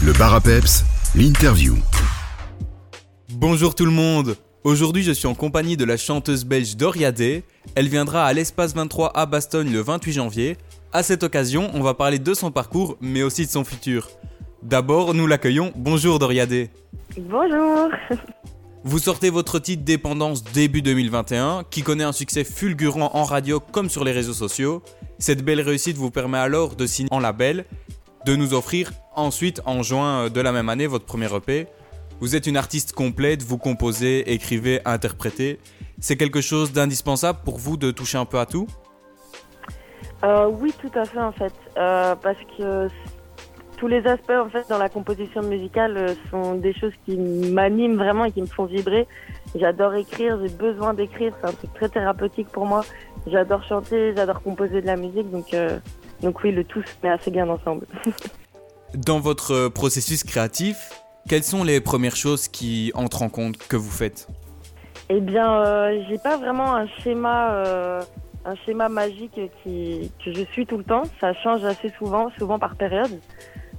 Le bar à peps, l'interview. Bonjour tout le monde Aujourd'hui, je suis en compagnie de la chanteuse belge Doria Day. Elle viendra à l'Espace 23 à Bastogne le 28 janvier. À cette occasion, on va parler de son parcours, mais aussi de son futur. D'abord, nous l'accueillons. Bonjour Doria Day. Bonjour. Vous sortez votre titre Dépendance début 2021, qui connaît un succès fulgurant en radio comme sur les réseaux sociaux. Cette belle réussite vous permet alors de signer en label, de nous offrir ensuite en juin de la même année votre premier EP. Vous êtes une artiste complète, vous composez, écrivez, interprétez. C'est quelque chose d'indispensable pour vous de toucher un peu à tout? Euh, oui, tout à fait en fait, Euh, parce que tous les aspects en fait dans la composition musicale euh, sont des choses qui m'animent vraiment et qui me font vibrer. J'adore écrire, j'ai besoin d'écrire, c'est un truc très thérapeutique pour moi. J'adore chanter, j'adore composer de la musique, donc euh, donc oui, le tout se met assez bien ensemble. Dans votre euh, processus créatif, quelles sont les premières choses qui entrent en compte que vous faites? Eh bien, euh, j'ai pas vraiment un schéma, euh, un schéma magique qui, que je suis tout le temps. Ça change assez souvent, souvent par période.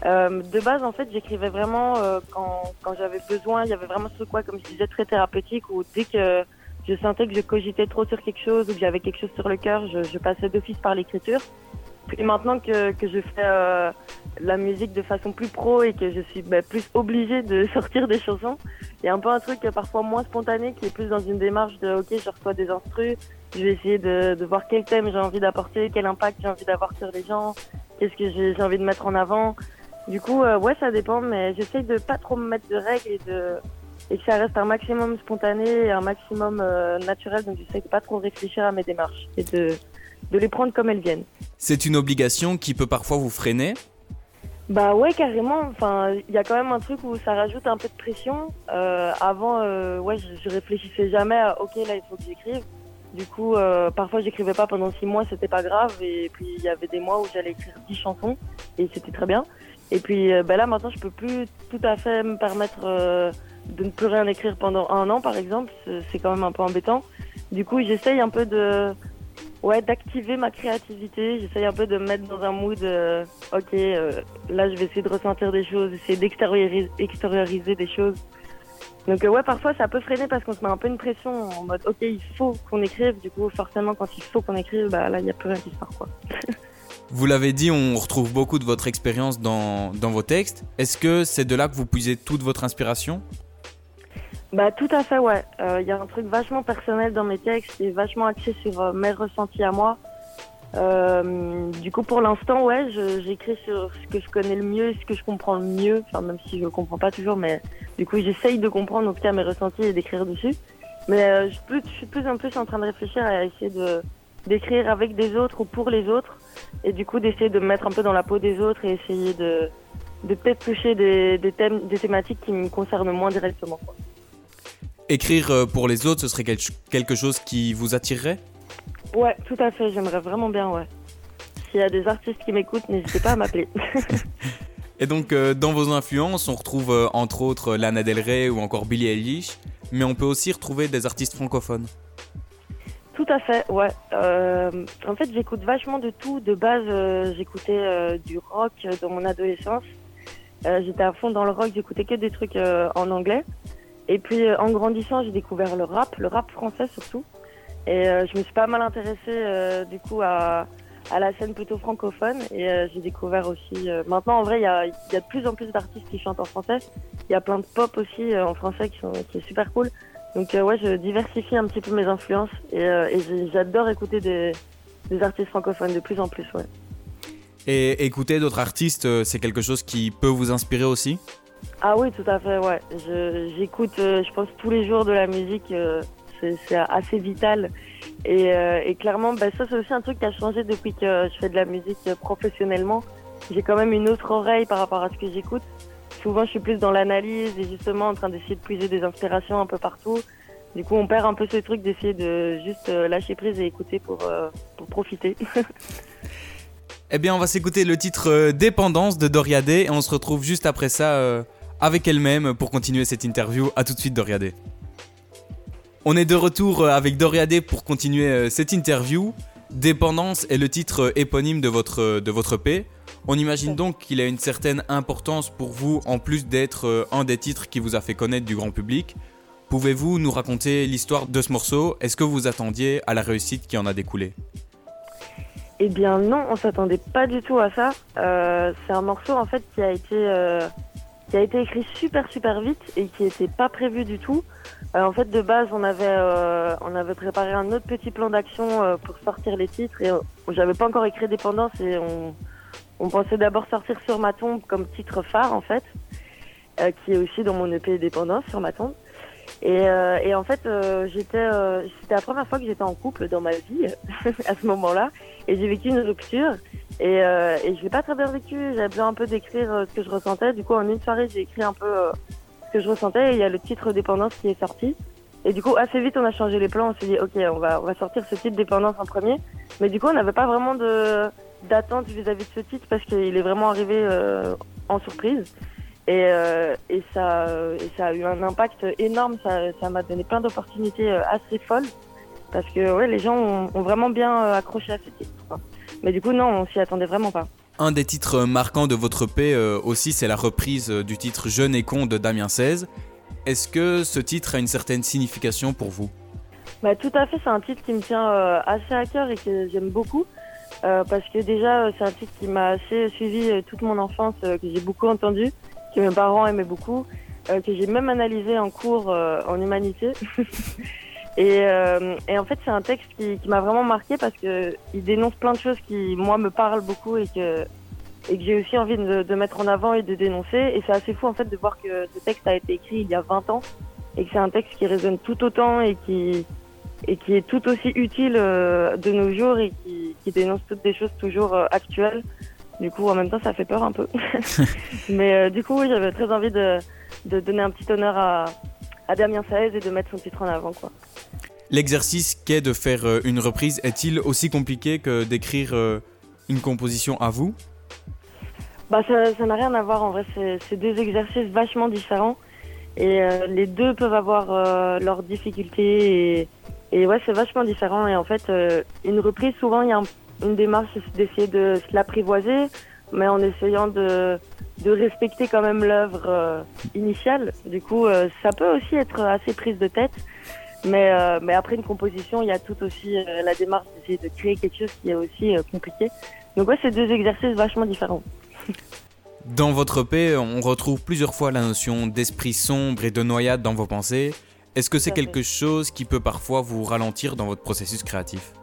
Euh, de base, en fait, j'écrivais vraiment quand, quand j'avais besoin. Il y avait vraiment ce quoi, comme je disais, très thérapeutique, où dès que je sentais que je cogitais trop sur quelque chose ou que j'avais quelque chose sur le cœur, je, je passais d'office par l'écriture. Puis maintenant que, que je fais euh, la musique de façon plus pro et que je suis bah, plus obligée de sortir des chansons, il y a un peu un truc euh, parfois moins spontané qui est plus dans une démarche de ok, je reçois des instrus, je vais essayer de, de voir quel thème j'ai envie d'apporter, quel impact j'ai envie d'avoir sur les gens, qu'est-ce que j'ai envie de mettre en avant. Du coup, euh, ouais, ça dépend, mais j'essaye de pas trop me mettre de règles et de et que ça reste un maximum spontané et un maximum euh, naturel. Donc j'essaye de pas trop réfléchir à mes démarches et de de les prendre comme elles viennent. C'est une obligation qui peut parfois vous freiner Bah ouais, carrément. Enfin, il y a quand même un truc où ça rajoute un peu de pression. Euh, avant, euh, ouais, je, je réfléchissais jamais à ok, là, il faut que j'écrive. Du coup, euh, parfois, j'écrivais pas pendant six mois, c'était pas grave. Et puis, il y avait des mois où j'allais écrire dix chansons et c'était très bien. Et puis, euh, bah là, maintenant, je peux plus tout à fait me permettre de ne plus rien écrire pendant un an, par exemple. C'est quand même un peu embêtant. Du coup, j'essaye un peu de, ouais, d'activer ma créativité. J'essaye un peu de me mettre dans un mood. euh, ok, euh, là, je vais essayer de ressentir des choses, essayer d'extérioriser extérioriser des choses. Donc euh, ouais, parfois ça peut freiner parce qu'on se met un peu une pression en mode ok, il faut qu'on écrive. Du coup, forcément, quand il faut qu'on écrive, bah là, il n'y a plus rien qui sort quoi. Vous l'avez dit, on retrouve beaucoup de votre expérience dans vos textes. Est-ce que c'est de là que vous puisez toute votre inspiration? Bah tout à fait, ouais. Il y a un truc vachement personnel dans mes textes et vachement axé sur euh, mes ressentis à moi. Euh, du coup, pour l'instant, ouais, j'écris sur ce que je connais le mieux, ce que je comprends le mieux. Enfin, même si je le comprends pas toujours, mais du coup, j'essaye de comprendre en tout mes ressentis et d'écrire dessus. Mais euh, je, plus, je suis plus en plus en train de réfléchir à essayer de d'écrire avec des autres ou pour les autres, et du coup d'essayer de me mettre un peu dans la peau des autres et essayer de de peut-être toucher des, des thèmes, des thématiques qui me concernent moins directement. quoi. Écrire euh, pour les autres, ce serait quel- quelque chose qui vous attirerait? Ouais, tout à fait, j'aimerais vraiment bien, ouais. S'il y a des artistes qui m'écoutent, n'hésitez pas à m'appeler. Et donc, euh, dans vos influences, on retrouve euh, entre autres Lana Del Rey ou encore Billie Eilish, mais on peut aussi retrouver des artistes francophones. tout à fait, ouais. Euh, en fait, j'écoute vachement de tout. De base, j'écoutais du rock dans mon adolescence. J'étais à fond dans le rock, j'écoutais que des trucs en anglais. Et puis, euh, en grandissant, j'ai découvert le rap, le rap français surtout. Et euh, je me suis pas mal intéressée, euh, du coup, à, la scène plutôt francophone. Et j'ai découvert aussi... maintenant, en vrai, il y a, de plus en plus d'artistes qui chantent en français. Il y a plein de pop aussi en français qui, sont, est super cool. Donc ouais, je diversifie un petit peu mes influences et, j'adore écouter des, des artistes francophones de plus en plus, ouais. Et écouter d'autres artistes, c'est quelque chose qui peut vous inspirer aussi? Ah oui, tout à fait, ouais. J'écoute, euh, je pense, tous les jours de la musique. euh, c'est assez vital. Et, euh, clairement, bah, ça, c'est aussi un truc qui a changé depuis que je fais de la musique professionnellement. J'ai quand même une autre oreille par rapport à ce que j'écoute. Souvent, je suis plus dans l'analyse et justement en train d'essayer de puiser des inspirations un peu partout. Du coup, on perd un peu ce truc d'essayer de juste lâcher prise et écouter pour profiter. Eh bien, on va s'écouter le titre euh, Dépendance de Doria Day et on se retrouve juste après ça euh, avec elle-même pour continuer cette interview. A tout de suite, Doria. On est de retour euh, avec Doria Day pour continuer cette interview. Dépendance est le titre éponyme de votre, de votre. On imagine donc qu'il a une certaine importance pour vous, en plus d'être un des titres qui vous a fait connaître du grand public. Pouvez-vous nous raconter l'histoire de ce morceau? Est-ce que vous attendiez à la réussite qui en a découlé? Eh bien non, on s'attendait pas du tout à ça. Euh, c'est un morceau en fait qui a été euh, qui a été écrit super super vite et qui n'était pas prévu du tout. Euh, en fait, de base, on avait on avait préparé un autre petit plan d'action pour sortir les titres et j'avais pas encore écrit Dépendance et on on pensait d'abord sortir sur ma tombe comme titre phare en fait, qui est aussi dans mon EP Dépendance sur ma tombe. Et, et en fait, j'étais c'était la première fois que j'étais en couple dans ma vie à ce moment-là et j'ai vécu une rupture et, euh, et je l'ai pas très bien vécu. J'avais besoin un peu d'écrire euh, ce que je ressentais. Du coup, en une soirée, j'ai écrit un peu euh, ce que je ressentais. Et il y a le titre Dépendance qui est sorti. Et du coup, assez vite, on a changé les plans. On s'est dit, ok, on va, on va sortir ce titre Dépendance en premier. Mais du coup, on n'avait pas vraiment de d'attente vis-à-vis de ce titre parce qu'il est vraiment arrivé euh, en surprise. Et, euh, et, ça, et ça a eu un impact énorme. Ça m'a donné plein d'opportunités assez folles. Parce que ouais, les gens ont, ont vraiment bien accroché à ce titre. Mais du coup, non, on s'y attendait vraiment pas. Un des titres marquants de votre euh, aussi, c'est la reprise euh, du titre Jeune et con de Damien 16. Est-ce que ce titre a une certaine signification pour vous? Bah, Tout à fait, c'est un titre qui me tient euh, assez à cœur et que j'aime beaucoup. Euh, parce que déjà, c'est un titre qui m'a assez suivi toute mon enfance, que j'ai beaucoup entendu, que mes parents aimaient beaucoup, que j'ai même analysé en cours en humanité. Et, euh, et, en fait, c'est un texte qui, qui m'a vraiment marqué parce que il dénonce plein de choses qui, moi, me parlent beaucoup et que, et que j'ai aussi envie de, de, mettre en avant et de dénoncer. Et c'est assez fou, en fait, de voir que ce texte a été écrit il y a 20 ans et que c'est un texte qui résonne tout autant et qui, et qui est tout aussi utile euh, de nos jours et qui, qui, dénonce toutes des choses toujours euh, actuelles. Du coup, en même temps, ça fait peur un peu. Mais euh, du coup, oui, j'avais très envie de, de donner un petit honneur à, à Damien Saez et de mettre son titre en avant, quoi. L'exercice qu'est de faire euh, une reprise est-il aussi compliqué que d'écrire euh, une composition à vous? Bah, Ça n'a rien à voir en vrai, c'est deux exercices vachement différents et euh, les deux peuvent avoir euh, leurs difficultés et, et ouais c'est vachement différent et en fait euh, une reprise souvent il y a un, une démarche d'essayer de se l'apprivoiser mais en essayant de, de respecter quand même l'œuvre euh, initiale du coup ça peut aussi être assez prise de tête mais, euh, mais après une composition, il y a tout aussi euh, la démarche d'essayer de créer quelque chose qui est aussi euh, compliqué. Donc ouais, c'est deux exercices vachement différents. Dans votre EP, on retrouve plusieurs fois la notion d'esprit sombre et de noyade dans vos pensées. Est-ce que c'est quelque chose qui peut parfois vous ralentir dans votre processus créatif?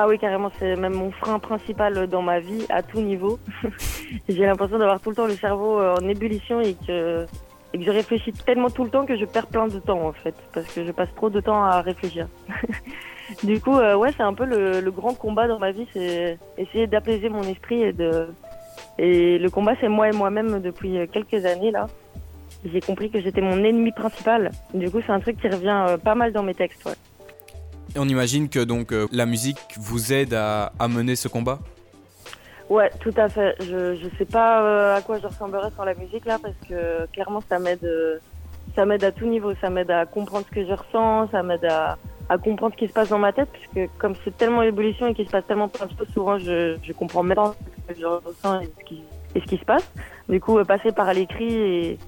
Ah oui, carrément, c'est même mon frein principal dans ma vie, à tout niveau. J'ai l'impression d'avoir tout le temps le cerveau en ébullition et que et que je réfléchis tellement tout le temps que je perds plein de temps en fait, parce que je passe trop de temps à réfléchir. du coup, euh, ouais, c'est un peu le, le, grand combat dans ma vie, c'est essayer d'apaiser mon esprit et de. Et le combat, c'est moi et moi-même depuis quelques années là. J'ai compris que j'étais mon ennemi principal. Du coup, c'est un truc qui revient euh, pas mal dans mes textes. Ouais. On imagine que donc euh, la musique vous aide à, mener ce combat Ouais, tout à fait. Je je sais pas euh, à quoi je ressemblerais sans la musique là parce que clairement ça m'aide euh, ça m'aide à tout niveau, ça m'aide à comprendre ce que je ressens, ça m'aide à comprendre ce qui se passe dans ma tête puisque comme c'est tellement ébullition et qu'il se passe tellement plein de choses, souvent je comprends même pas ce que je ressens et ce qui se passe. Du coup, passer par l'écrit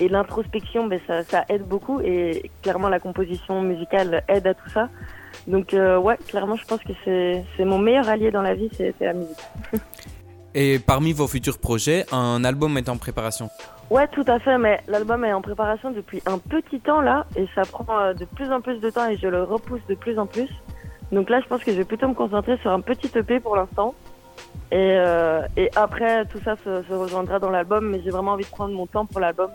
et l'introspection, ben ça aide beaucoup et clairement la composition musicale aide à tout ça. Donc euh, ouais, clairement, je pense que c'est mon meilleur allié dans la vie, c'est la musique. Et parmi vos futurs projets, un album est en préparation Ouais, tout à fait, mais l'album est en préparation depuis un petit temps là, et ça prend euh, de plus en plus de temps et je le repousse de plus en plus. Donc là, je pense que je vais plutôt me concentrer sur un petit EP pour l'instant. Et, euh, et après, tout ça se, se rejoindra dans l'album, mais j'ai vraiment envie de prendre mon temps pour l'album.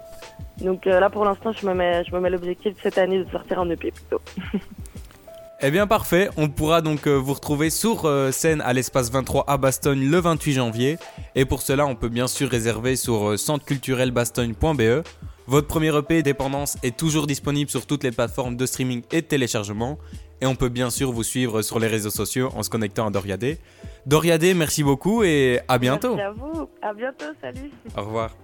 Donc euh, là, pour l'instant, je me mets, je me mets l'objectif cette année de sortir un EP plutôt. Eh bien parfait, on pourra donc euh, vous retrouver sur euh, scène à l'espace 23 à Bastogne le 28 janvier. Et pour cela, on peut bien sûr réserver sur euh, centreculturelbastogne.be. Votre premier EP Dépendance est toujours disponible sur toutes les plateformes de streaming et de téléchargement. Et on peut bien sûr vous suivre sur les réseaux sociaux en se connectant à Doriadé. Doriadé, merci beaucoup et à bientôt. Merci à vous, à bientôt, salut. Au revoir.